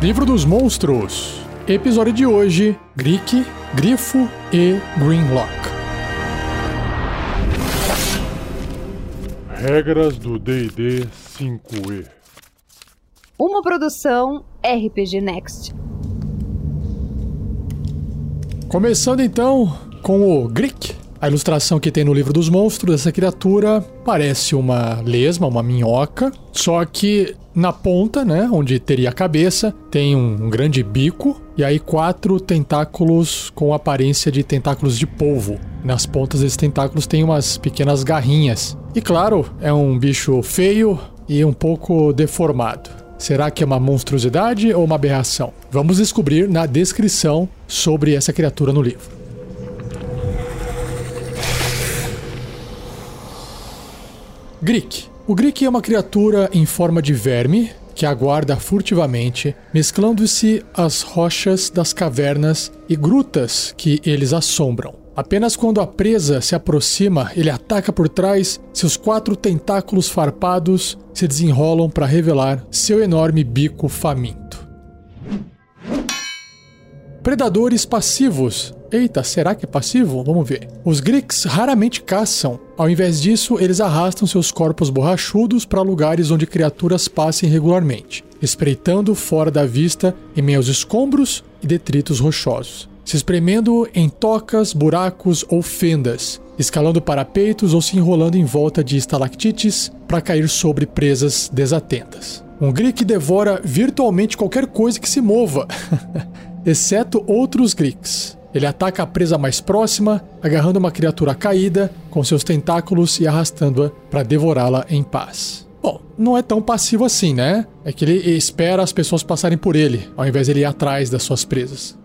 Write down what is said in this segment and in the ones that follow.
Livro dos Monstros. Episódio de hoje: Greek, Grifo e Greenlock. Regras do D&D 5e. Uma produção RPG Next. Começando então com o Greek. A ilustração que tem no livro dos monstros dessa criatura parece uma lesma, uma minhoca, só que na ponta, né, onde teria a cabeça, tem um, grande bico e aí quatro tentáculos com aparência de tentáculos de polvo. Nas pontas desses tentáculos tem umas pequenas garrinhas. E claro, é um bicho feio e um pouco deformado. Será que é uma monstruosidade ou uma aberração? Vamos descobrir na descrição sobre essa criatura no livro. Greek. O Greek é uma criatura em forma de verme que aguarda furtivamente, mesclando-se às rochas das cavernas e grutas que eles assombram. Apenas quando a presa se aproxima, ele ataca por trás, seus quatro tentáculos farpados se desenrolam para revelar seu enorme bico faminto. Predadores passivos. Eita, será que é passivo? Vamos ver. Os Greeks raramente caçam. Ao invés disso, eles arrastam seus corpos borrachudos para lugares onde criaturas passem regularmente, espreitando fora da vista em meio aos escombros e detritos rochosos, se espremendo em tocas, buracos ou fendas, escalando parapeitos ou se enrolando em volta de estalactites para cair sobre presas desatentas. Um Greek devora virtualmente qualquer coisa que se mova. exceto outros Greeks. Ele ataca a presa mais próxima, agarrando uma criatura caída com seus tentáculos e arrastando-a para devorá-la em paz. Bom, não é tão passivo assim, né? É que ele espera as pessoas passarem por ele, ao invés de ele ir atrás das suas presas.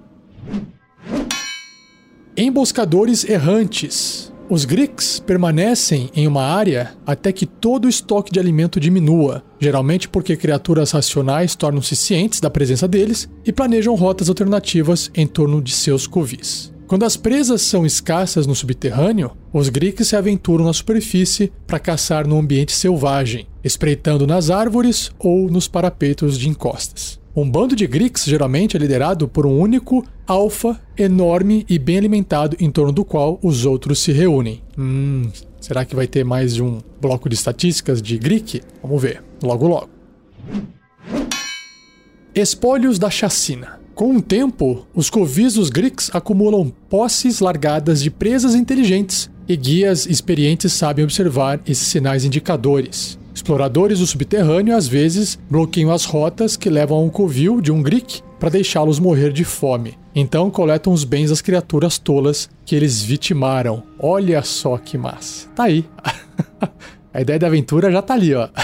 Emboscadores errantes. Os Greeks permanecem em uma área até que todo o estoque de alimento diminua, geralmente porque criaturas racionais tornam-se cientes da presença deles e planejam rotas alternativas em torno de seus covis. Quando as presas são escassas no subterrâneo, os Greeks se aventuram na superfície para caçar no ambiente selvagem, espreitando nas árvores ou nos parapeitos de encostas. Um bando de Greeks geralmente é liderado por um único alfa enorme e bem alimentado em torno do qual os outros se reúnem. Hum, será que vai ter mais de um bloco de estatísticas de Greek? Vamos ver, logo logo. Espólios da chacina. Com o tempo, os covis dos Greeks acumulam posses largadas de presas inteligentes e guias experientes sabem observar esses sinais indicadores. Exploradores do subterrâneo às vezes bloqueiam as rotas que levam a um covil de um Greek para deixá-los morrer de fome. Então coletam os bens das criaturas tolas que eles vitimaram. Olha só que massa. Tá aí. a ideia da aventura já tá ali, ó.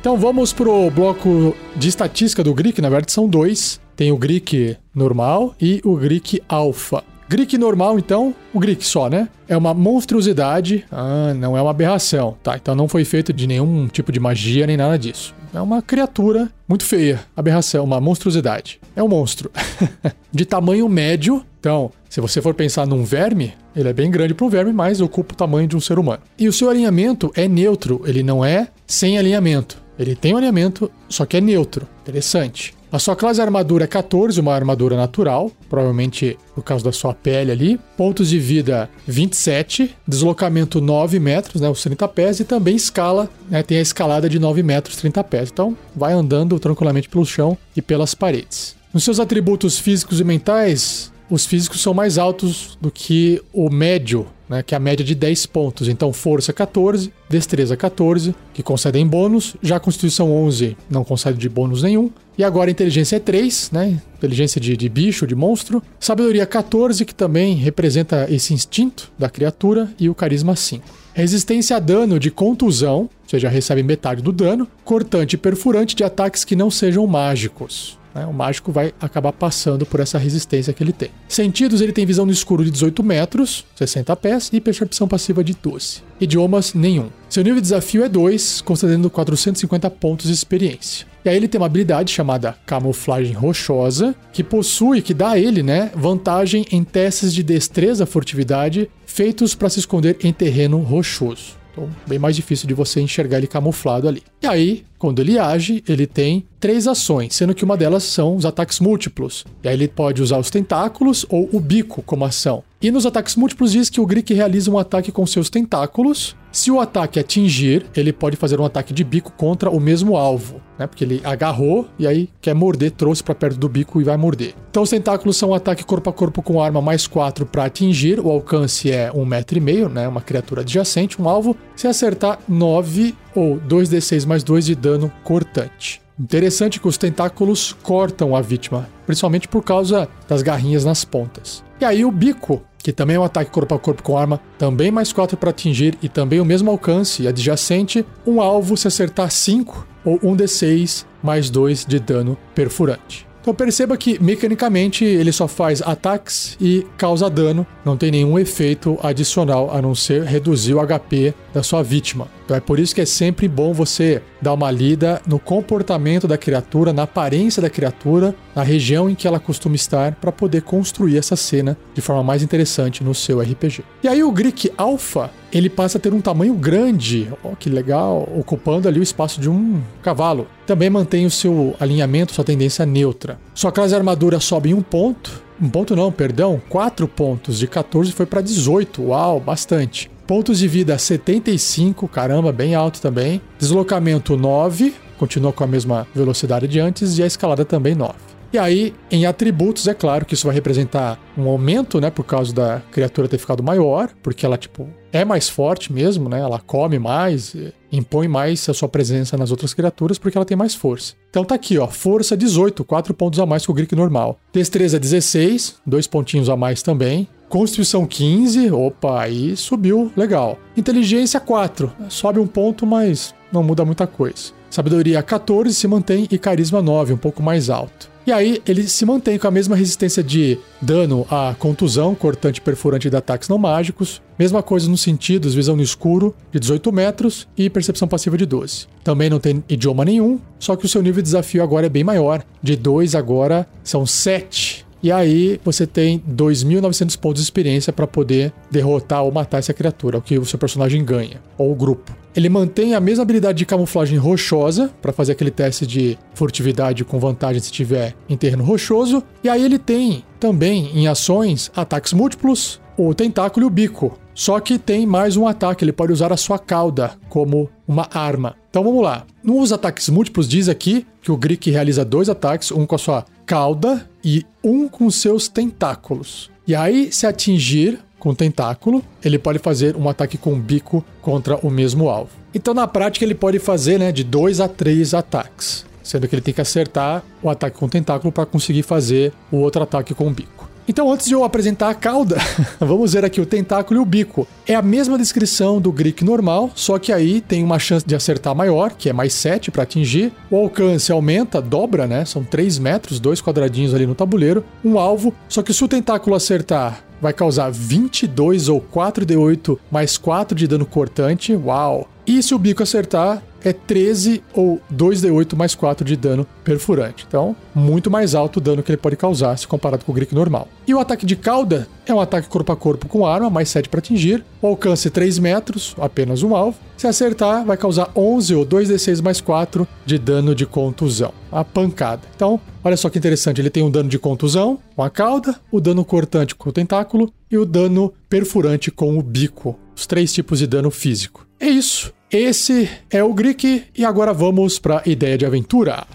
Então vamos pro bloco de estatística do Greek, na verdade são dois. Tem o Greek normal e o Greek alpha. Greek normal, então, o Greek só, né? É uma monstruosidade, ah, não é uma aberração, tá? Então não foi feito de nenhum tipo de magia nem nada disso. É uma criatura muito feia, aberração, uma monstruosidade. É um monstro. de tamanho médio, então, se você for pensar num verme, ele é bem grande para um verme, mas ocupa o tamanho de um ser humano. E o seu alinhamento é neutro, ele não é sem alinhamento. Ele tem um alinhamento, só que é neutro. Interessante. A sua classe armadura é 14, uma armadura natural, provavelmente por causa da sua pele ali. Pontos de vida 27, deslocamento 9 metros, né, os 30 pés, e também escala, né, tem a escalada de 9 metros, 30 pés. Então vai andando tranquilamente pelo chão e pelas paredes. Nos seus atributos físicos e mentais, os físicos são mais altos do que o médio, né, que é a média de 10 pontos. Então, força 14, destreza 14, que concedem bônus, já a constituição 11 não concede de bônus nenhum. E agora inteligência é 3, né? Inteligência de, de bicho, de monstro. Sabedoria 14, que também representa esse instinto da criatura. E o carisma 5. Resistência a dano de contusão, ou seja, recebe metade do dano. Cortante e perfurante de ataques que não sejam mágicos. Né? O mágico vai acabar passando por essa resistência que ele tem. Sentidos, ele tem visão no escuro de 18 metros, 60 pés, e percepção passiva de 12. Idiomas, nenhum. Seu nível de desafio é 2, concedendo 450 pontos de experiência. E aí ele tem uma habilidade chamada Camuflagem Rochosa, que possui, que dá a ele, né, vantagem em testes de destreza furtividade feitos para se esconder em terreno rochoso. Então, bem mais difícil de você enxergar ele camuflado ali. E aí, quando ele age, ele tem três ações, sendo que uma delas são os ataques múltiplos. E aí ele pode usar os tentáculos ou o bico como ação. E nos ataques múltiplos diz que o Grick realiza um ataque com seus tentáculos. Se o ataque atingir, ele pode fazer um ataque de bico contra o mesmo alvo, né? Porque ele agarrou e aí quer morder, trouxe para perto do bico e vai morder. Então os tentáculos são um ataque corpo a corpo com arma mais 4 para atingir. O alcance é um metro e meio, né? Uma criatura adjacente, um alvo. Se acertar 9 ou 2d6 mais 2 de dano cortante. Interessante que os tentáculos cortam a vítima, principalmente por causa das garrinhas nas pontas. E aí o bico, que também é um ataque corpo a corpo com arma, também mais 4 para atingir e também o mesmo alcance adjacente, um alvo se acertar 5 ou 1d6 mais 2 de dano perfurante. Então perceba que mecanicamente ele só faz ataques e causa dano, não tem nenhum efeito adicional a não ser reduzir o HP da sua vítima. Então é por isso que é sempre bom você dar uma lida no comportamento da criatura, na aparência da criatura, na região em que ela costuma estar, para poder construir essa cena de forma mais interessante no seu RPG. E aí o Greek Alpha, ele passa a ter um tamanho grande, oh, que legal, ocupando ali o espaço de um cavalo. Também mantém o seu alinhamento, sua tendência neutra. Sua classe de armadura sobe em um ponto, um ponto não, perdão, quatro pontos, de 14 foi para 18, uau, bastante. Pontos de vida 75, caramba, bem alto também. Deslocamento 9, continua com a mesma velocidade de antes, e a escalada também 9. E aí, em atributos, é claro que isso vai representar um aumento, né? Por causa da criatura ter ficado maior, porque ela, tipo, é mais forte mesmo, né? Ela come mais, impõe mais a sua presença nas outras criaturas porque ela tem mais força. Então tá aqui, ó, força 18, 4 pontos a mais que o Greek normal. Destreza 16, 2 pontinhos a mais também. Constituição 15, opa, aí subiu, legal. Inteligência 4, sobe um ponto, mas não muda muita coisa. Sabedoria 14 se mantém e carisma 9, um pouco mais alto. E aí ele se mantém com a mesma resistência de dano à contusão, cortante, perfurante de ataques não mágicos. Mesma coisa nos sentidos, visão no escuro de 18 metros e percepção passiva de 12. Também não tem idioma nenhum, só que o seu nível de desafio agora é bem maior. De 2 agora são 7 e aí você tem 2.900 pontos de experiência para poder derrotar ou matar essa criatura, o que o seu personagem ganha, ou o grupo. Ele mantém a mesma habilidade de camuflagem rochosa para fazer aquele teste de furtividade com vantagem se tiver em terreno rochoso. E aí ele tem também em ações ataques múltiplos, o tentáculo e o bico. Só que tem mais um ataque, ele pode usar a sua cauda como uma arma. Então vamos lá. Nos ataques múltiplos diz aqui que o Greek realiza dois ataques, um com a sua cauda e um com seus tentáculos. E aí, se atingir com o tentáculo, ele pode fazer um ataque com bico contra o mesmo alvo. Então, na prática, ele pode fazer né, de dois a três ataques, sendo que ele tem que acertar o ataque com o tentáculo para conseguir fazer o outro ataque com o bico. Então, antes de eu apresentar a cauda, vamos ver aqui o tentáculo e o bico. É a mesma descrição do Greek normal, só que aí tem uma chance de acertar maior, que é mais 7 para atingir. O alcance aumenta, dobra, né? São 3 metros, dois quadradinhos ali no tabuleiro. Um alvo, só que se o tentáculo acertar vai causar 22 ou 4d8 mais 4 de dano cortante. Uau! E se o bico acertar, é 13 ou 2d8 mais 4 de dano perfurante. Então, muito mais alto o dano que ele pode causar se comparado com o Greek normal. E o ataque de cauda é um ataque corpo a corpo com arma, mais 7 para atingir. O alcance 3 metros, apenas um alvo. Se acertar, vai causar 11 ou 2d6 mais 4 de dano de contusão. A pancada. Então, olha só que interessante, ele tem um dano de contusão com a cauda, o dano cortante com o tentáculo e o dano perfurante com o bico. Os três tipos de dano físico. É isso. Esse é o Greek e agora vamos para a ideia de aventura.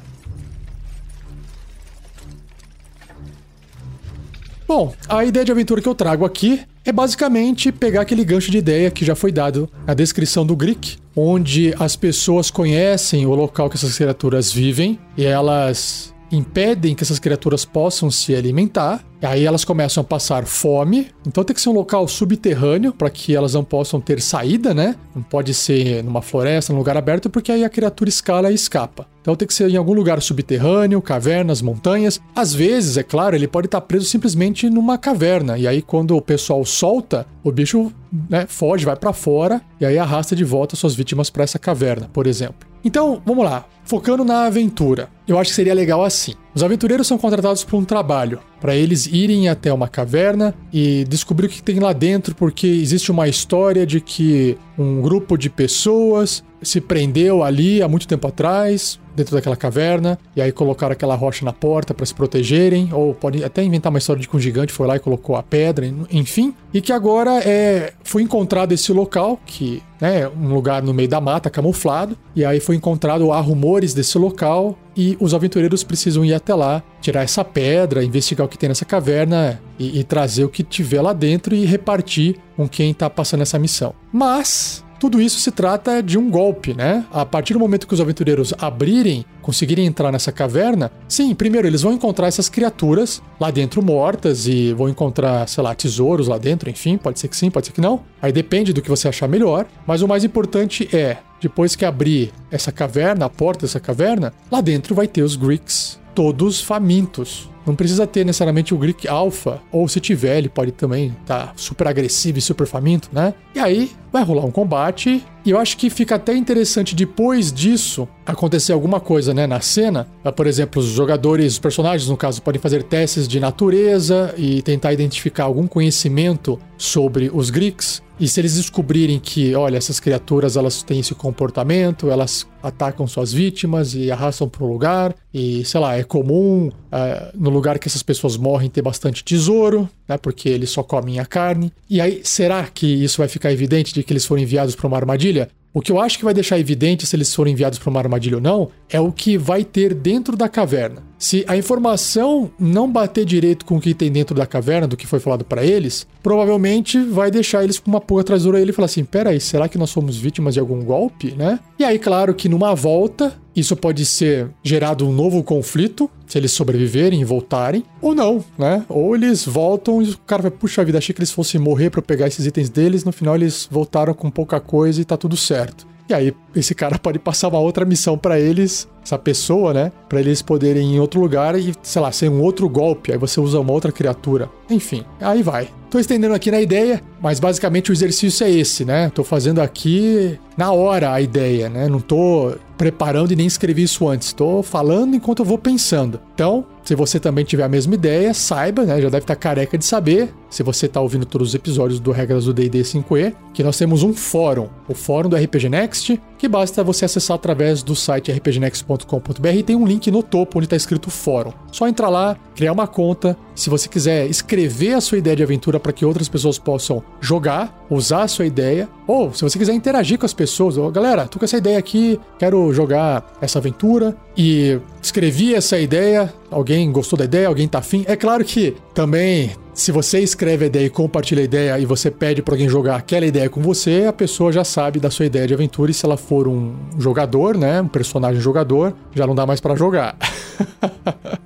Bom, a ideia de aventura que eu trago aqui é basicamente pegar aquele gancho de ideia que já foi dado na descrição do Greek, onde as pessoas conhecem o local que essas criaturas vivem e elas impedem que essas criaturas possam se alimentar. E aí elas começam a passar fome. Então tem que ser um local subterrâneo para que elas não possam ter saída, né? Não pode ser numa floresta, num lugar aberto, porque aí a criatura escala e escapa. Então tem que ser em algum lugar subterrâneo, cavernas, montanhas. Às vezes, é claro, ele pode estar preso simplesmente numa caverna. E aí, quando o pessoal solta, o bicho né, foge, vai para fora e aí arrasta de volta suas vítimas para essa caverna, por exemplo. Então, vamos lá. Focando na aventura, eu acho que seria legal assim. Os aventureiros são contratados por um trabalho, para eles irem até uma caverna e descobrir o que tem lá dentro, porque existe uma história de que um grupo de pessoas se prendeu ali há muito tempo atrás, dentro daquela caverna, e aí colocaram aquela rocha na porta para se protegerem, ou pode até inventar uma história de que um gigante foi lá e colocou a pedra, enfim, e que agora é foi encontrado esse local que né, um lugar no meio da mata camuflado, e aí foi encontrado há rumores desse local e os aventureiros precisam ir até lá, tirar essa pedra, investigar o que tem nessa caverna e, e trazer o que tiver lá dentro e repartir com quem está passando essa missão. Mas tudo isso se trata de um golpe, né? A partir do momento que os aventureiros abrirem, conseguirem entrar nessa caverna, sim, primeiro eles vão encontrar essas criaturas lá dentro mortas e vão encontrar, sei lá, tesouros lá dentro, enfim, pode ser que sim, pode ser que não. Aí depende do que você achar melhor, mas o mais importante é, depois que abrir essa caverna, a porta dessa caverna, lá dentro vai ter os Greeks, todos famintos, não precisa ter necessariamente o Greek Alpha, ou se tiver, ele pode também estar tá super agressivo e super faminto, né? E aí vai rolar um combate, e eu acho que fica até interessante depois disso acontecer alguma coisa, né, na cena. Por exemplo, os jogadores, os personagens, no caso, podem fazer testes de natureza e tentar identificar algum conhecimento sobre os Greeks. E se eles descobrirem que, olha, essas criaturas elas têm esse comportamento, elas atacam suas vítimas e arrastam para um lugar, e sei lá, é comum uh, no lugar que essas pessoas morrem ter bastante tesouro, né, porque eles só comem a carne. E aí, será que isso vai ficar evidente de que eles foram enviados para uma armadilha? O que eu acho que vai deixar evidente se eles forem enviados para uma armadilha ou não é o que vai ter dentro da caverna. Se a informação não bater direito com o que tem dentro da caverna, do que foi falado para eles, provavelmente vai deixar eles com uma pulga atrás da orelha e falar assim: peraí, será que nós somos vítimas de algum golpe, né? E aí, claro que numa volta, isso pode ser gerado um novo conflito, se eles sobreviverem e voltarem, ou não, né? Ou eles voltam e o cara vai, puxa vida, achei que eles fossem morrer para pegar esses itens deles, no final eles voltaram com pouca coisa e tá tudo certo. E aí esse cara pode passar uma outra missão para eles, essa pessoa, né? Para eles poderem ir em outro lugar e, sei lá, ser um outro golpe. Aí você usa uma outra criatura. Enfim, aí vai. Tô estendendo aqui na ideia, mas basicamente o exercício é esse, né? Tô fazendo aqui na hora a ideia, né? Não tô preparando e nem escrevi isso antes. Tô falando enquanto eu vou pensando. Então, se você também tiver a mesma ideia, saiba, né? Já deve estar careca de saber, se você está ouvindo todos os episódios do Regras do D&D 5e, que nós temos um fórum, o fórum do RPG Next, que basta você acessar através do site rpgnext.com.br e tem um link no topo onde está escrito fórum. Só entrar lá, criar uma conta. Se você quiser escrever a sua ideia de aventura para que outras pessoas possam jogar, usar a sua ideia, ou se você quiser interagir com as pessoas, oh, galera, tô com essa ideia aqui, quero jogar essa aventura e escrevi essa ideia, alguém gostou da ideia, alguém tá afim. É claro que também se você escreve a ideia e compartilha a ideia e você pede para alguém jogar aquela ideia com você, a pessoa já sabe da sua ideia de aventura e se ela for um jogador, né, um personagem jogador, já não dá mais para jogar.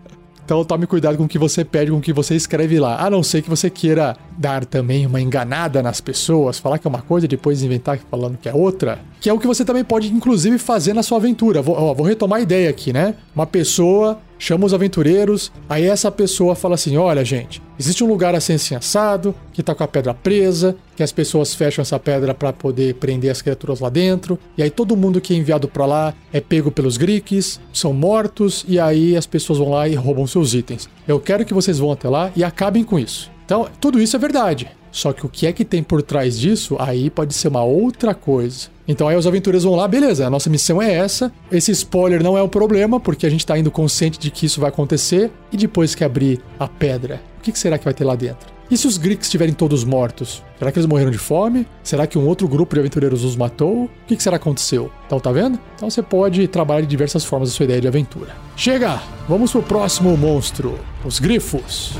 Então tome cuidado com o que você pede, com o que você escreve lá. A não ser que você queira dar também uma enganada nas pessoas, falar que é uma coisa e depois inventar falando que é outra. Que é o que você também pode, inclusive, fazer na sua aventura. Vou, ó, vou retomar a ideia aqui, né? Uma pessoa chama os aventureiros, aí essa pessoa fala assim: olha, gente, existe um lugar assim, assim assado, que tá com a pedra presa, que as pessoas fecham essa pedra para poder prender as criaturas lá dentro, e aí todo mundo que é enviado para lá é pego pelos Greeks, são mortos, e aí as pessoas vão lá e roubam seus itens. Eu quero que vocês vão até lá e acabem com isso. Então, tudo isso é verdade. Só que o que é que tem por trás disso, aí pode ser uma outra coisa. Então aí os aventureiros vão lá, beleza, a nossa missão é essa. Esse spoiler não é o problema, porque a gente tá indo consciente de que isso vai acontecer. E depois que abrir a pedra, o que será que vai ter lá dentro? E se os Greeks estiverem todos mortos? Será que eles morreram de fome? Será que um outro grupo de aventureiros os matou? O que, será que aconteceu? Então, tá vendo? Então você pode trabalhar de diversas formas a sua ideia de aventura. Chega! Vamos pro próximo monstro: os grifos.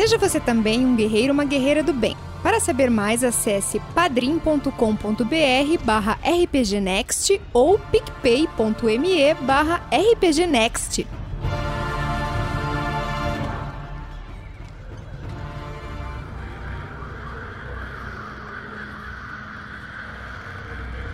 Seja você também um guerreiro uma guerreira do bem. Para saber mais, acesse padrim.com.br barra rpgnext ou picpay.me barra rpgnext.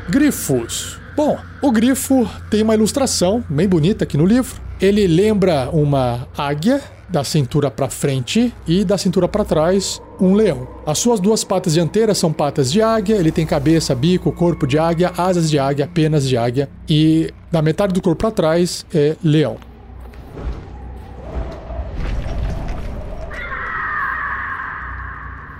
Grifos. Bom, o grifo tem uma ilustração bem bonita aqui no livro. Ele lembra uma águia da cintura para frente e da cintura para trás um leão. As suas duas patas dianteiras são patas de águia, ele tem cabeça, bico, corpo de águia, asas de águia, penas de águia e na metade do corpo para trás é leão.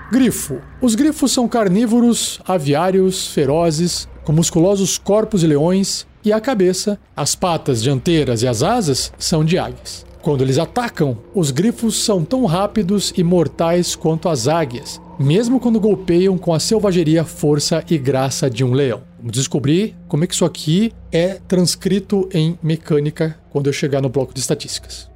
Grifo. Os grifos são carnívoros, aviários, ferozes, com musculosos corpos de leões e a cabeça, as patas dianteiras e as asas são de águias. Quando eles atacam, os grifos são tão rápidos e mortais quanto as águias, mesmo quando golpeiam com a selvageria, força e graça de um leão. Vamos descobrir como é que isso aqui é transcrito em mecânica quando eu chegar no bloco de estatísticas.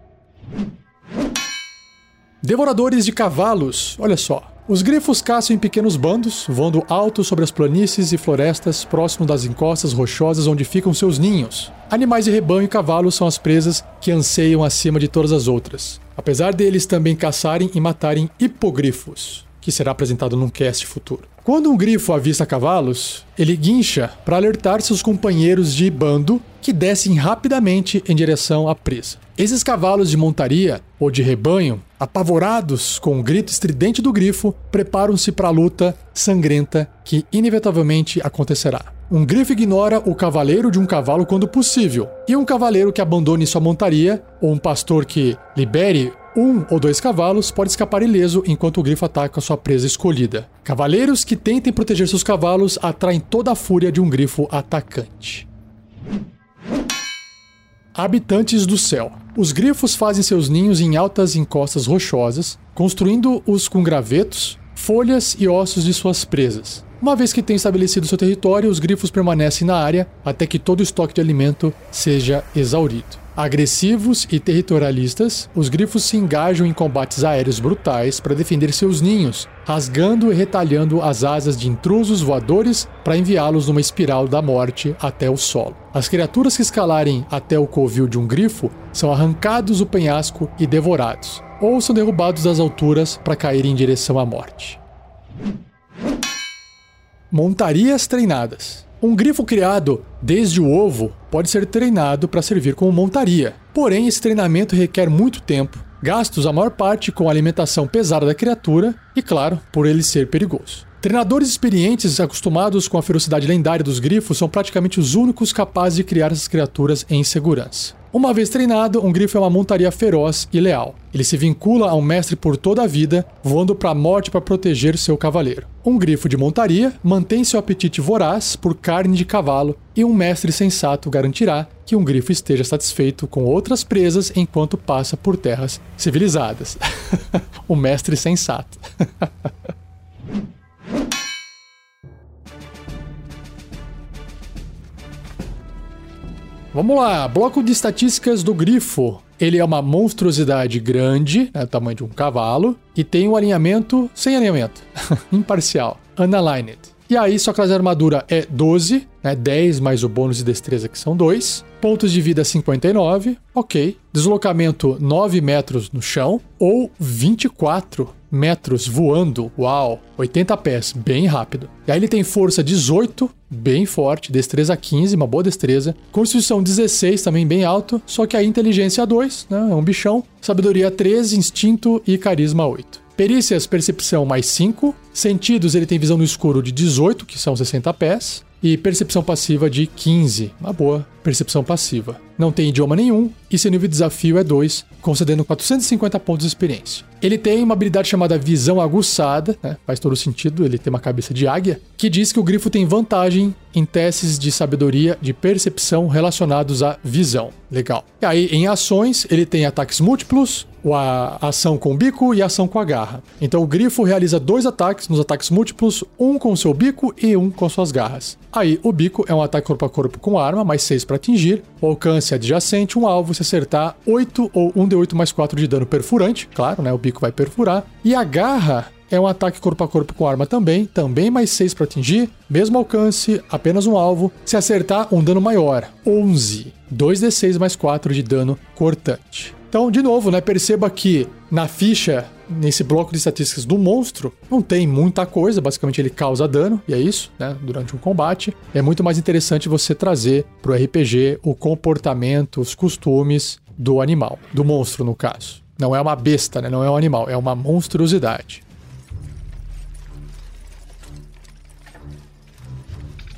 Devoradores de cavalos, olha só. Os grifos caçam em pequenos bandos, voando alto sobre as planícies e florestas próximo das encostas rochosas onde ficam seus ninhos. Animais de rebanho e cavalos são as presas que anseiam acima de todas as outras, apesar deles também caçarem e matarem hipogrifos, que será apresentado num cast futuro. Quando um grifo avista cavalos, ele guincha para alertar seus companheiros de bando que descem rapidamente em direção à presa. Esses cavalos de montaria ou de rebanho, apavorados com o grito estridente do grifo, preparam-se para a luta sangrenta que inevitavelmente acontecerá. Um grifo ignora o cavaleiro de um cavalo quando possível, e um cavaleiro que abandone sua montaria, ou um pastor que libere um ou dois cavalos pode escapar ileso enquanto o grifo ataca sua presa escolhida. Cavaleiros que tentem proteger seus cavalos atraem toda a fúria de um grifo atacante. Habitantes do céu. Os grifos fazem seus ninhos em altas encostas rochosas, construindo-os com gravetos, folhas e ossos de suas presas. Uma vez que têm estabelecido seu território, os grifos permanecem na área até que todo o estoque de alimento seja exaurido. Agressivos e territorialistas, os grifos se engajam em combates aéreos brutais para defender seus ninhos, rasgando e retalhando as asas de intrusos voadores para enviá-los numa espiral da morte até o solo. As criaturas que escalarem até o covil de um grifo são arrancados do penhasco e devorados, ou são derrubados das alturas para cair em direção à morte. Montarias treinadas. Um grifo criado desde o ovo pode ser treinado para servir como montaria. Porém, esse treinamento requer muito tempo, gastos a maior parte com a alimentação pesada da criatura e, claro, por ele ser perigoso. Treinadores experientes acostumados com a ferocidade lendária dos grifos são praticamente os únicos capazes de criar essas criaturas em segurança. Uma vez treinado, um grifo é uma montaria feroz e leal. Ele se vincula a um mestre por toda a vida, voando para a morte para proteger seu cavaleiro. Um grifo de montaria mantém seu apetite voraz por carne de cavalo, e um mestre sensato garantirá que um grifo esteja satisfeito com outras presas enquanto passa por terras civilizadas. o mestre sensato. Vamos lá, bloco de estatísticas do grifo. Ele é uma monstruosidade grande, né, tamanho de um cavalo, e tem um alinhamento sem alinhamento, imparcial, unaligned. E aí sua classe de armadura é 12, né, 10 mais o bônus de destreza que são 2. Pontos de vida 59, ok. Deslocamento 9 metros no chão ou 24 metros voando, uau, 80 pés, bem rápido. E aí ele tem força 18, bem forte, destreza 15, uma boa destreza. Constituição 16, também bem alto, só que a inteligência 2, né, é um bichão. Sabedoria 13, instinto e carisma 8. Perícias, percepção mais 5. Sentidos, ele tem visão no escuro de 18, que são 60 pés. E percepção passiva de 15. Uma boa percepção passiva. Não tem idioma nenhum e seu nível de desafio é 2, concedendo 450 pontos de experiência. Ele tem uma habilidade chamada Visão Aguçada, né? faz todo sentido, ele tem uma cabeça de águia, que diz que o grifo tem vantagem em testes de sabedoria de percepção relacionados à visão. Legal. E aí, em ações, ele tem ataques múltiplos, a ação com o bico e a ação com a garra. Então o grifo realiza dois ataques nos ataques múltiplos, um com seu bico e um com suas garras. Aí o bico é um ataque corpo a corpo com arma, mais 6 para atingir. O alcance adjacente, um alvo se acertar 8 ou 1 de 8 mais 4 de dano perfurante, claro, né? O bico vai perfurar. E a garra é um ataque corpo a corpo com arma também, também mais 6 para atingir, mesmo alcance, apenas um alvo. Se acertar, um dano maior, 11. 2d6 mais 4 de dano cortante. Então, de novo, né, perceba que na ficha, nesse bloco de estatísticas do monstro, não tem muita coisa, basicamente ele causa dano, e é isso, né, durante um combate. É muito mais interessante você trazer pro RPG o comportamento, os costumes do animal, do monstro no caso. Não é uma besta, né, não é um animal, é uma monstruosidade.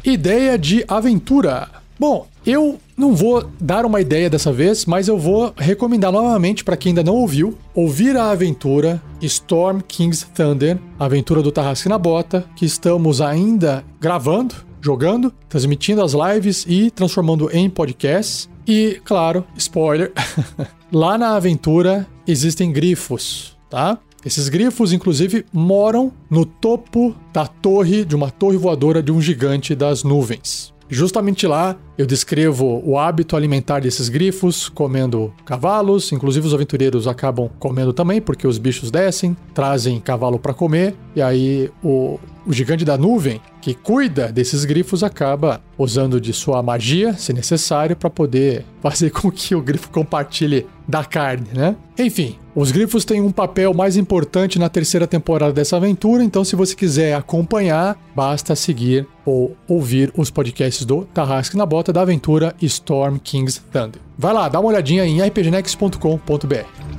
Ideia de aventura. Bom, eu não vou dar uma ideia dessa vez, mas eu vou recomendar novamente para quem ainda não ouviu, ouvir a aventura Storm King's Thunder, a aventura do Tarrasque na Bota, que estamos ainda gravando, jogando, transmitindo as lives e transformando em podcasts. E, claro, spoiler, lá na aventura existem grifos, tá? Esses grifos, inclusive, moram no topo da torre, de uma torre voadora de um gigante das nuvens. Justamente lá eu descrevo o hábito alimentar desses grifos, comendo cavalos, inclusive os aventureiros acabam comendo também, porque os bichos descem, trazem cavalo para comer, e aí o, o gigante da nuvem, que cuida desses grifos, acaba usando de sua magia, se necessário, para poder fazer com que o grifo compartilhe da carne, né? Enfim, os grifos têm um papel mais importante na terceira temporada dessa aventura, então se você quiser acompanhar, basta seguir ou ouvir os podcasts do Tarrasque na Bota da aventura Storm King's Thunder. Vai lá, dá uma olhadinha em rpgnex.com.br.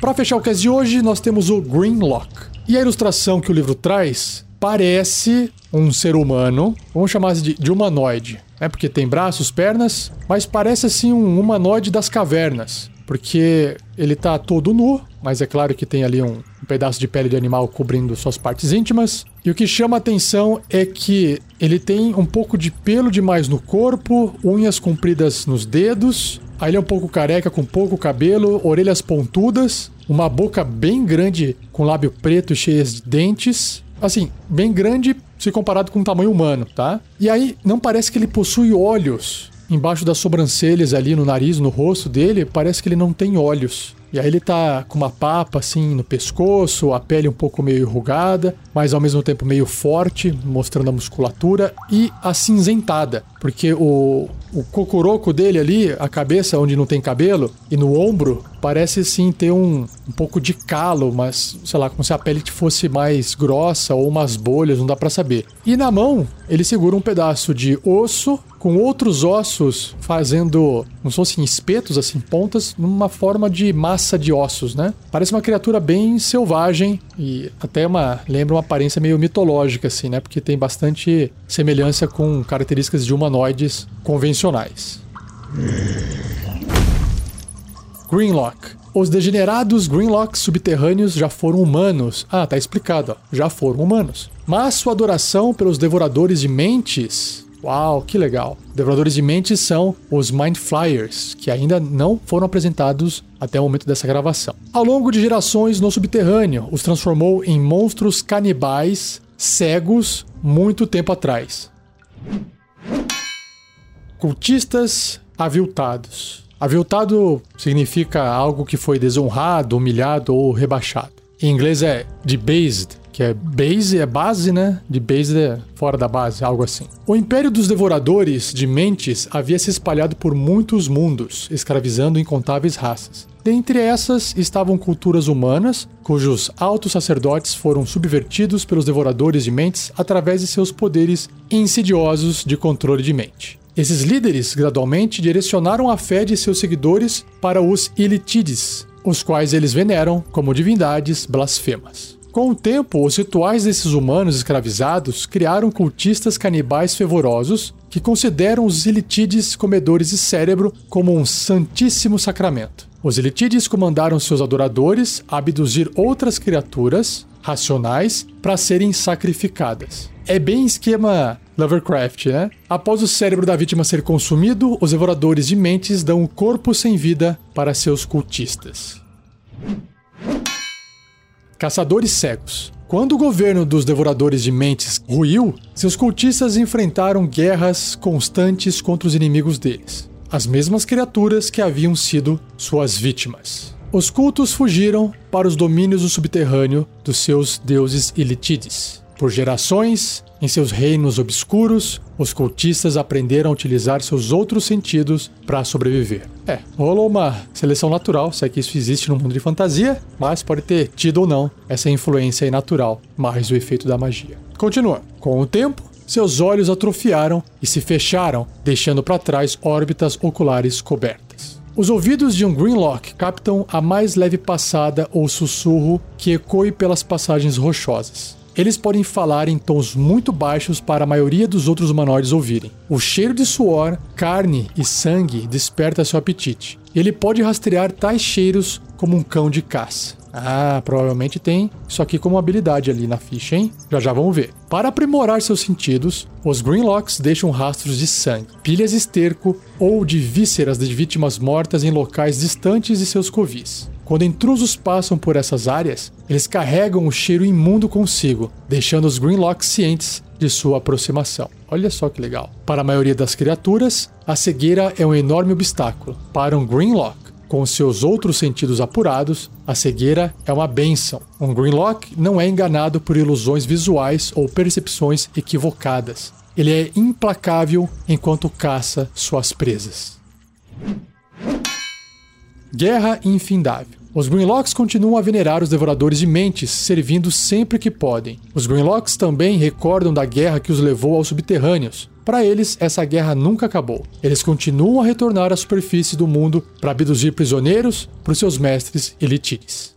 Para fechar o cast de hoje, nós temos o Greenlock. E a ilustração que o livro traz parece um ser humano, vamos chamar de, de humanoide, né? Porque tem braços, pernas, mas parece assim um humanoide das cavernas, porque ele tá todo nu, mas é claro que tem ali um, um pedaço de pele de animal cobrindo suas partes íntimas. E o que chama atenção é que ele tem um pouco de pelo demais no corpo, unhas compridas nos dedos, Aí ele é um pouco careca, com pouco cabelo, orelhas pontudas, uma boca bem grande, com lábio preto cheias de dentes. Assim, bem grande se comparado com o tamanho humano, tá? E aí não parece que ele possui olhos. Embaixo das sobrancelhas ali no nariz, no rosto dele, parece que ele não tem olhos. E aí ele tá com uma papa assim no pescoço, a pele um pouco meio enrugada, mas ao mesmo tempo meio forte, mostrando a musculatura e acinzentada, porque o, o cocoroco dele ali, a cabeça onde não tem cabelo, e no ombro, parece sim ter um, um pouco de calo, mas sei lá, como se a pele fosse mais grossa ou umas bolhas, não dá para saber. E na mão, ele segura um pedaço de osso com outros ossos fazendo, como se fossem espetos, assim, pontas, numa forma de massa de ossos, né? Parece uma criatura bem selvagem e até uma lembra uma aparência meio mitológica, assim, né? Porque tem bastante semelhança com características de humanoides convencionais. Greenlock. Os degenerados Greenlocks subterrâneos já foram humanos. Ah, tá explicado, ó. Já foram humanos. Mas sua adoração pelos devoradores de mentes Uau, que legal. Devoradores de mentes são os Mind Flyers, que ainda não foram apresentados até o momento dessa gravação. Ao longo de gerações no subterrâneo, os transformou em monstros canibais cegos muito tempo atrás. Cultistas aviltados. Aviltado significa algo que foi desonrado, humilhado ou rebaixado. Em inglês é debased, que é base, é base, né? De base é fora da base, algo assim. O Império dos Devoradores de Mentes havia se espalhado por muitos mundos, escravizando incontáveis raças. Dentre essas estavam culturas humanas, cujos altos sacerdotes foram subvertidos pelos devoradores de mentes através de seus poderes insidiosos de controle de mente. Esses líderes gradualmente direcionaram a fé de seus seguidores para os Ilitides, os quais eles veneram como divindades blasfemas. Com o tempo, os rituais desses humanos escravizados criaram cultistas canibais fervorosos que consideram os Ilitides comedores de cérebro como um santíssimo sacramento. Os Ilitides comandaram seus adoradores a abduzir outras criaturas racionais para serem sacrificadas. É bem esquema Lovecraft, né? Após o cérebro da vítima ser consumido, os devoradores de mentes dão o corpo sem vida para seus cultistas. Caçadores cegos. Quando o governo dos devoradores de mentes ruiu, seus cultistas enfrentaram guerras constantes contra os inimigos deles. as mesmas criaturas que haviam sido suas vítimas. Os cultos fugiram para os domínios do subterrâneo dos seus deuses Ilitides. Por gerações, em seus reinos obscuros, os cultistas aprenderam a utilizar seus outros sentidos para sobreviver. É, rolou uma seleção natural, se é que isso existe no mundo de fantasia, mas pode ter tido ou não essa influência natural, mais o efeito da magia. Continua. Com o tempo, seus olhos atrofiaram e se fecharam, deixando para trás órbitas oculares cobertas. Os ouvidos de um Greenlock captam a mais leve passada ou sussurro que ecoe pelas passagens rochosas. Eles podem falar em tons muito baixos para a maioria dos outros humanoides ouvirem. O cheiro de suor, carne e sangue desperta seu apetite. Ele pode rastrear tais cheiros como um cão de caça. Ah, provavelmente tem isso aqui como habilidade ali na ficha, hein? Já já vamos ver. Para aprimorar seus sentidos, os Greenlocks deixam rastros de sangue, pilhas de esterco ou de vísceras de vítimas mortas em locais distantes de seus covis. Quando intrusos passam por essas áreas, eles carregam o cheiro imundo consigo, deixando os Greenlocks cientes de sua aproximação. Olha só que legal. Para a maioria das criaturas, a cegueira é um enorme obstáculo. Para um Greenlock, com seus outros sentidos apurados, a cegueira é uma benção. Um Greenlock não é enganado por ilusões visuais ou percepções equivocadas. Ele é implacável enquanto caça suas presas. Guerra infindável. Os Greenlocks continuam a venerar os devoradores de mentes, servindo sempre que podem. Os Greenlocks também recordam da guerra que os levou aos subterrâneos. Para eles, essa guerra nunca acabou. Eles continuam a retornar à superfície do mundo para abduzir prisioneiros para os seus mestres elitires.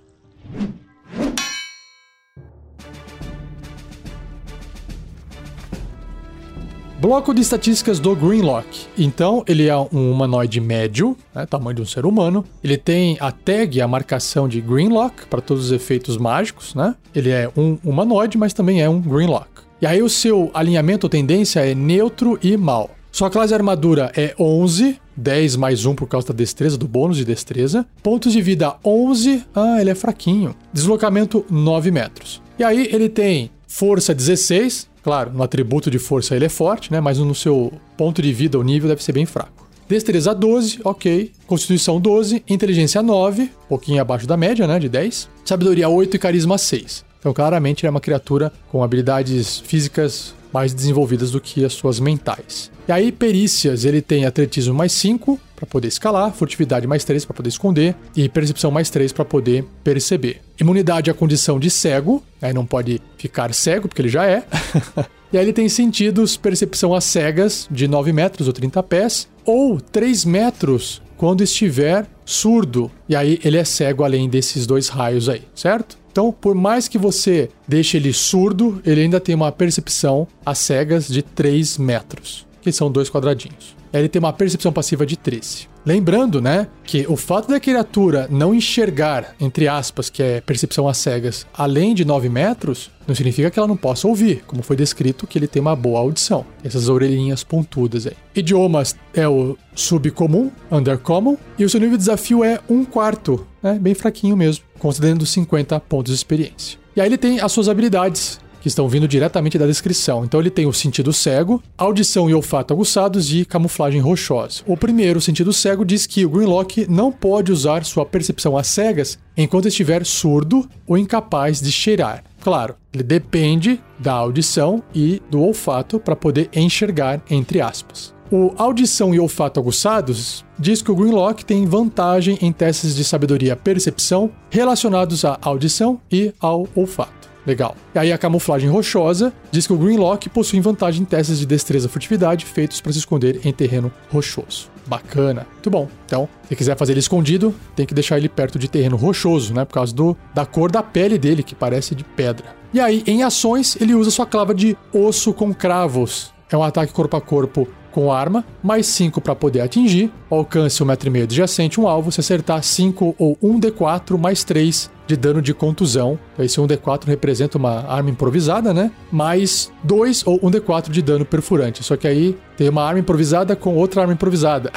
Bloco de estatísticas do Greenlock. Então, ele é um humanoide médio, né, tamanho de um ser humano. Ele tem a tag, a marcação de Greenlock para todos os efeitos mágicos, né? Ele é um humanoide, mas também é um Greenlock. E aí o seu alinhamento ou tendência é neutro e mal. Sua classe armadura é 11, 10 mais 1 por causa da destreza, do bônus de destreza. Pontos de vida 11, ah, ele é fraquinho. Deslocamento 9 metros. E aí ele tem força 16, claro, no atributo de força ele é forte, né? Mas no seu ponto de vida, o nível deve ser bem fraco. Destreza 12, ok. Constituição 12, inteligência 9, um pouquinho abaixo da média, né, de 10. Sabedoria 8 e carisma 6. Então, claramente, ele é uma criatura com habilidades físicas mais desenvolvidas do que as suas mentais. E aí, perícias, ele tem atletismo mais 5 para poder escalar, furtividade mais 3 para poder esconder e percepção mais 3 para poder perceber. Imunidade à condição de cego, aí não pode ficar cego porque ele já é. e aí ele tem sentidos, percepção a cegas de 9 metros ou 30 pés ou 3 metros quando estiver surdo. E aí ele é cego além desses dois raios aí, certo? Então, por mais que você deixe ele surdo, ele ainda tem uma percepção a cegas de 3 metros, que são dois quadradinhos. Ele tem uma percepção passiva de 13. Lembrando, né, que o fato da criatura não enxergar, entre aspas, que é percepção às cegas, além de 9 metros, não significa que ela não possa ouvir, como foi descrito que ele tem uma boa audição. Essas orelhinhas pontudas aí. Idiomas é o subcomum, undercommon, e o seu nível de desafio é um quarto, né, bem fraquinho mesmo, considerando 50 pontos de experiência. E aí ele tem as suas habilidades, que estão vindo diretamente da descrição. Então ele tem o sentido cego, audição e olfato aguçados e camuflagem rochosa. O primeiro, o sentido cego, diz que o Greenlock não pode usar sua percepção às cegas enquanto estiver surdo ou incapaz de cheirar. Claro, ele depende da audição e do olfato para poder enxergar, entre aspas. O audição e olfato aguçados diz que o Greenlock tem vantagem em testes de sabedoria percepção relacionados à audição e ao olfato. Legal. E aí a camuflagem rochosa diz que o Greenlock possui vantagem em testes de destreza furtividade feitos para se esconder em terreno rochoso. Bacana. Muito bom. Então, se quiser fazer ele escondido, tem que deixar ele perto de terreno rochoso, né? Por causa do, da cor da pele dele, que parece de pedra. E aí, em ações, ele usa sua clava de osso com cravos. É um ataque corpo a corpo com arma, mais 5 para poder atingir, alcance 1,5m adjacente um alvo, se acertar 5 ou 1d4 mais 3 de dano de contusão. Esse 1d4 representa uma arma improvisada, né? Mais 2 ou 1d4 de dano perfurante. Só que aí tem uma arma improvisada com outra arma improvisada.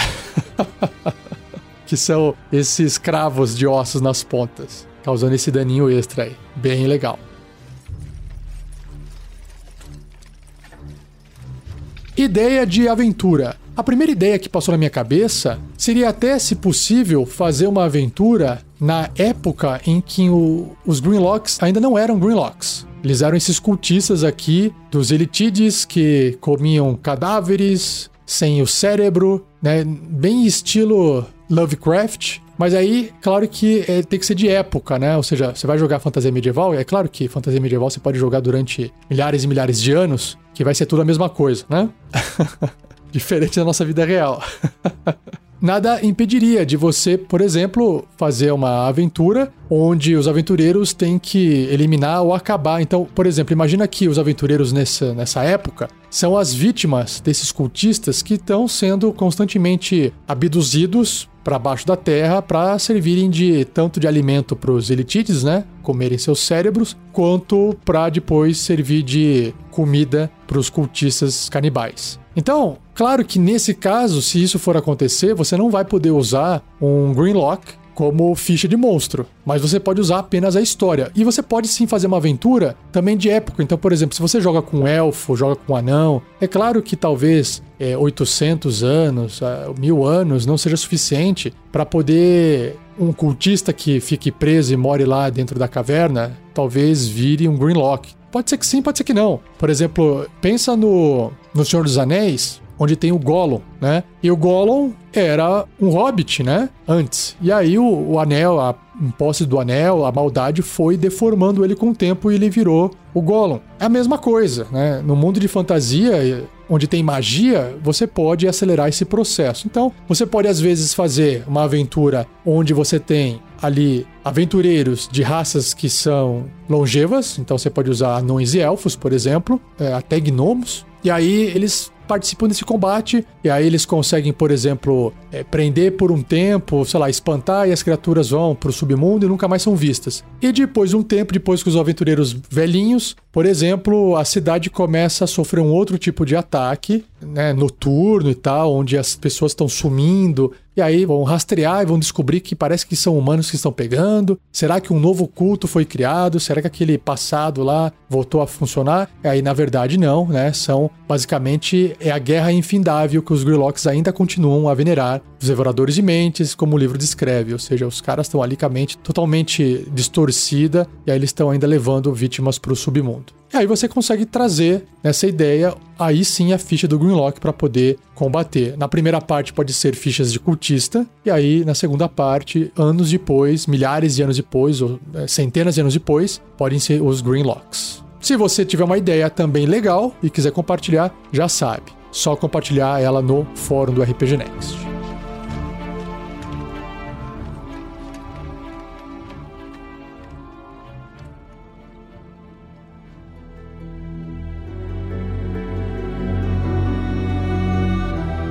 que são esses cravos de ossos nas pontas, causando esse daninho extra aí. Bem legal. Ideia de aventura. A primeira ideia que passou na minha cabeça seria até, se possível, fazer uma aventura na época em que o, os Greenlocks ainda não eram Greenlocks. Eles eram esses cultistas aqui dos Elitides que comiam cadáveres sem o cérebro, né? Bem estilo Lovecraft. Mas aí, claro que é, tem que ser de época, né? Ou seja, você vai jogar fantasia medieval, é claro que fantasia medieval você pode jogar durante milhares e milhares de anos, que vai ser tudo a mesma coisa, né? Diferente da nossa vida real. Nada impediria de você, por exemplo, fazer uma aventura onde os aventureiros têm que eliminar ou acabar. Então, por exemplo, imagina que os aventureiros nessa, nessa época são as vítimas desses cultistas que estão sendo constantemente abduzidos para baixo da terra para servirem de tanto de alimento para os elitides, né, comerem seus cérebros, quanto para depois servir de comida para os cultistas canibais. Então, claro que nesse caso, se isso for acontecer, você não vai poder usar um Greenlock como ficha de monstro, mas você pode usar apenas a história. E você pode sim fazer uma aventura também de época. Então, por exemplo, se você joga com um elfo, joga com um anão, é claro que talvez é, 800 anos, mil anos não seja suficiente para poder um cultista que fique preso e more lá dentro da caverna, talvez vire um Greenlock. Pode ser que sim, pode ser que não. Por exemplo, pensa no, no Senhor dos Anéis, onde tem o Gollum, né? E o Gollum era um hobbit, né? Antes. E aí o, o anel, a posse do anel, a maldade foi deformando ele com o tempo e ele virou o Gollum. É a mesma coisa, né? No mundo de fantasia, onde tem magia, você pode acelerar esse processo. Então, você pode às vezes fazer uma aventura onde você tem ali aventureiros de raças que são longevas, então você pode usar anões e elfos, por exemplo, é, até gnomos, e aí eles participam desse combate. E aí eles conseguem, por exemplo, é, prender por um tempo, sei lá, espantar e as criaturas vão pro submundo e nunca mais são vistas. E depois de um tempo, depois que os aventureiros velhinhos, por exemplo, a cidade começa a sofrer um outro tipo de ataque, né, noturno e tal, onde as pessoas estão sumindo, e aí vão rastrear e vão descobrir que parece que são humanos que estão pegando. Será que um novo culto foi criado? Será que aquele passado lá voltou a funcionar? E aí, na verdade, não, né? São basicamente é a guerra infindável que os Grillocks ainda continuam a venerar os devoradores de mentes, como o livro descreve. Ou seja, os caras estão ali com a mente totalmente distorcida e aí eles estão ainda levando vítimas para o submundo. E aí você consegue trazer nessa ideia aí sim a ficha do Greenlock para poder combater. Na primeira parte pode ser fichas de cultista, e aí na segunda parte, anos depois, milhares de anos depois, ou é, centenas de anos depois, podem ser os Greenlocks. Se você tiver uma ideia também legal e quiser compartilhar, já sabe. Só compartilhar ela no fórum do RPG Next.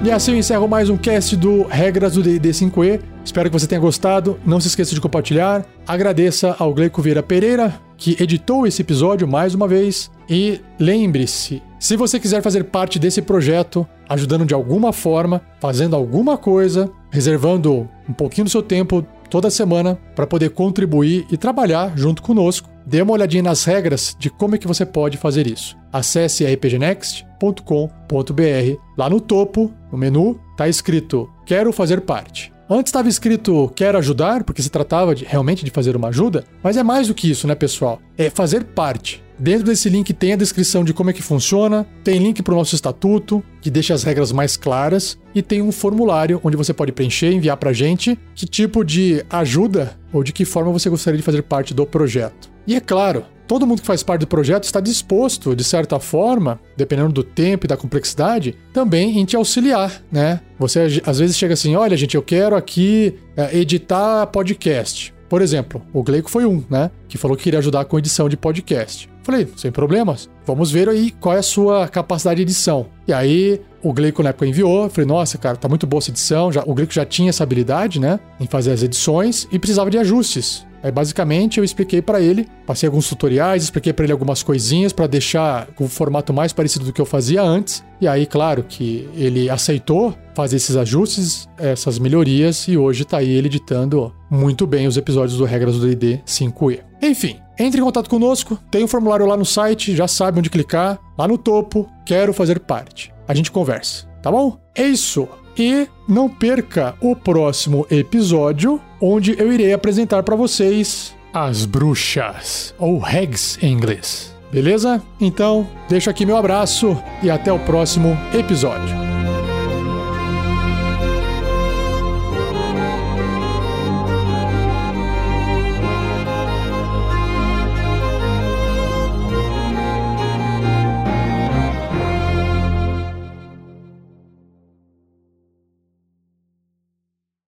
E assim eu encerro mais um cast do Regras do D&D 5e. Espero que você tenha gostado. Não se esqueça de compartilhar. Agradeça ao Gleico Vieira Pereira, que editou esse episódio mais uma vez. E lembre-se, se você quiser fazer parte desse projeto, ajudando de alguma forma, fazendo alguma coisa, reservando um pouquinho do seu tempo toda semana para poder contribuir e trabalhar junto conosco, dê uma olhadinha nas regras de como é que você pode fazer isso. Acesse rpgnext.com.br. Lá no topo, no menu, está escrito Quero fazer parte. Antes estava escrito quero ajudar, porque se tratava de, realmente de fazer uma ajuda, mas é mais do que isso, né, pessoal? É fazer parte. Dentro desse link tem a descrição de como é que funciona, tem link para o nosso estatuto, que deixa as regras mais claras, e tem um formulário onde você pode preencher e enviar para gente que tipo de ajuda ou de que forma você gostaria de fazer parte do projeto. E é claro, todo mundo que faz parte do projeto está disposto, de certa forma, dependendo do tempo e da complexidade, também em te auxiliar, né? Você às vezes chega assim: olha, gente, eu quero aqui é, editar podcast. Por exemplo, o Gleico foi um, né? Que falou que queria ajudar com edição de podcast. Falei, sem problemas. Vamos ver aí qual é a sua capacidade de edição. E aí, o Gleico na época enviou. Falei, nossa, cara, tá muito boa essa edição. Já, o Gleico já tinha essa habilidade, né? Em fazer as edições e precisava de ajustes. Aí, basicamente, eu expliquei para ele, passei alguns tutoriais, expliquei para ele algumas coisinhas para deixar o formato mais parecido do que eu fazia antes. E aí, claro que ele aceitou fazer esses ajustes, essas melhorias, e hoje tá aí ele editando muito bem os episódios do Regras do D&D 5e. Enfim, entre em contato conosco, tem um formulário lá no site, já sabe onde clicar, lá no topo, quero fazer parte. A gente conversa tá bom? É isso. E não perca o próximo episódio, onde eu irei apresentar para vocês as bruxas, ou hags em inglês. Beleza? Então, deixo aqui meu abraço e até o próximo episódio.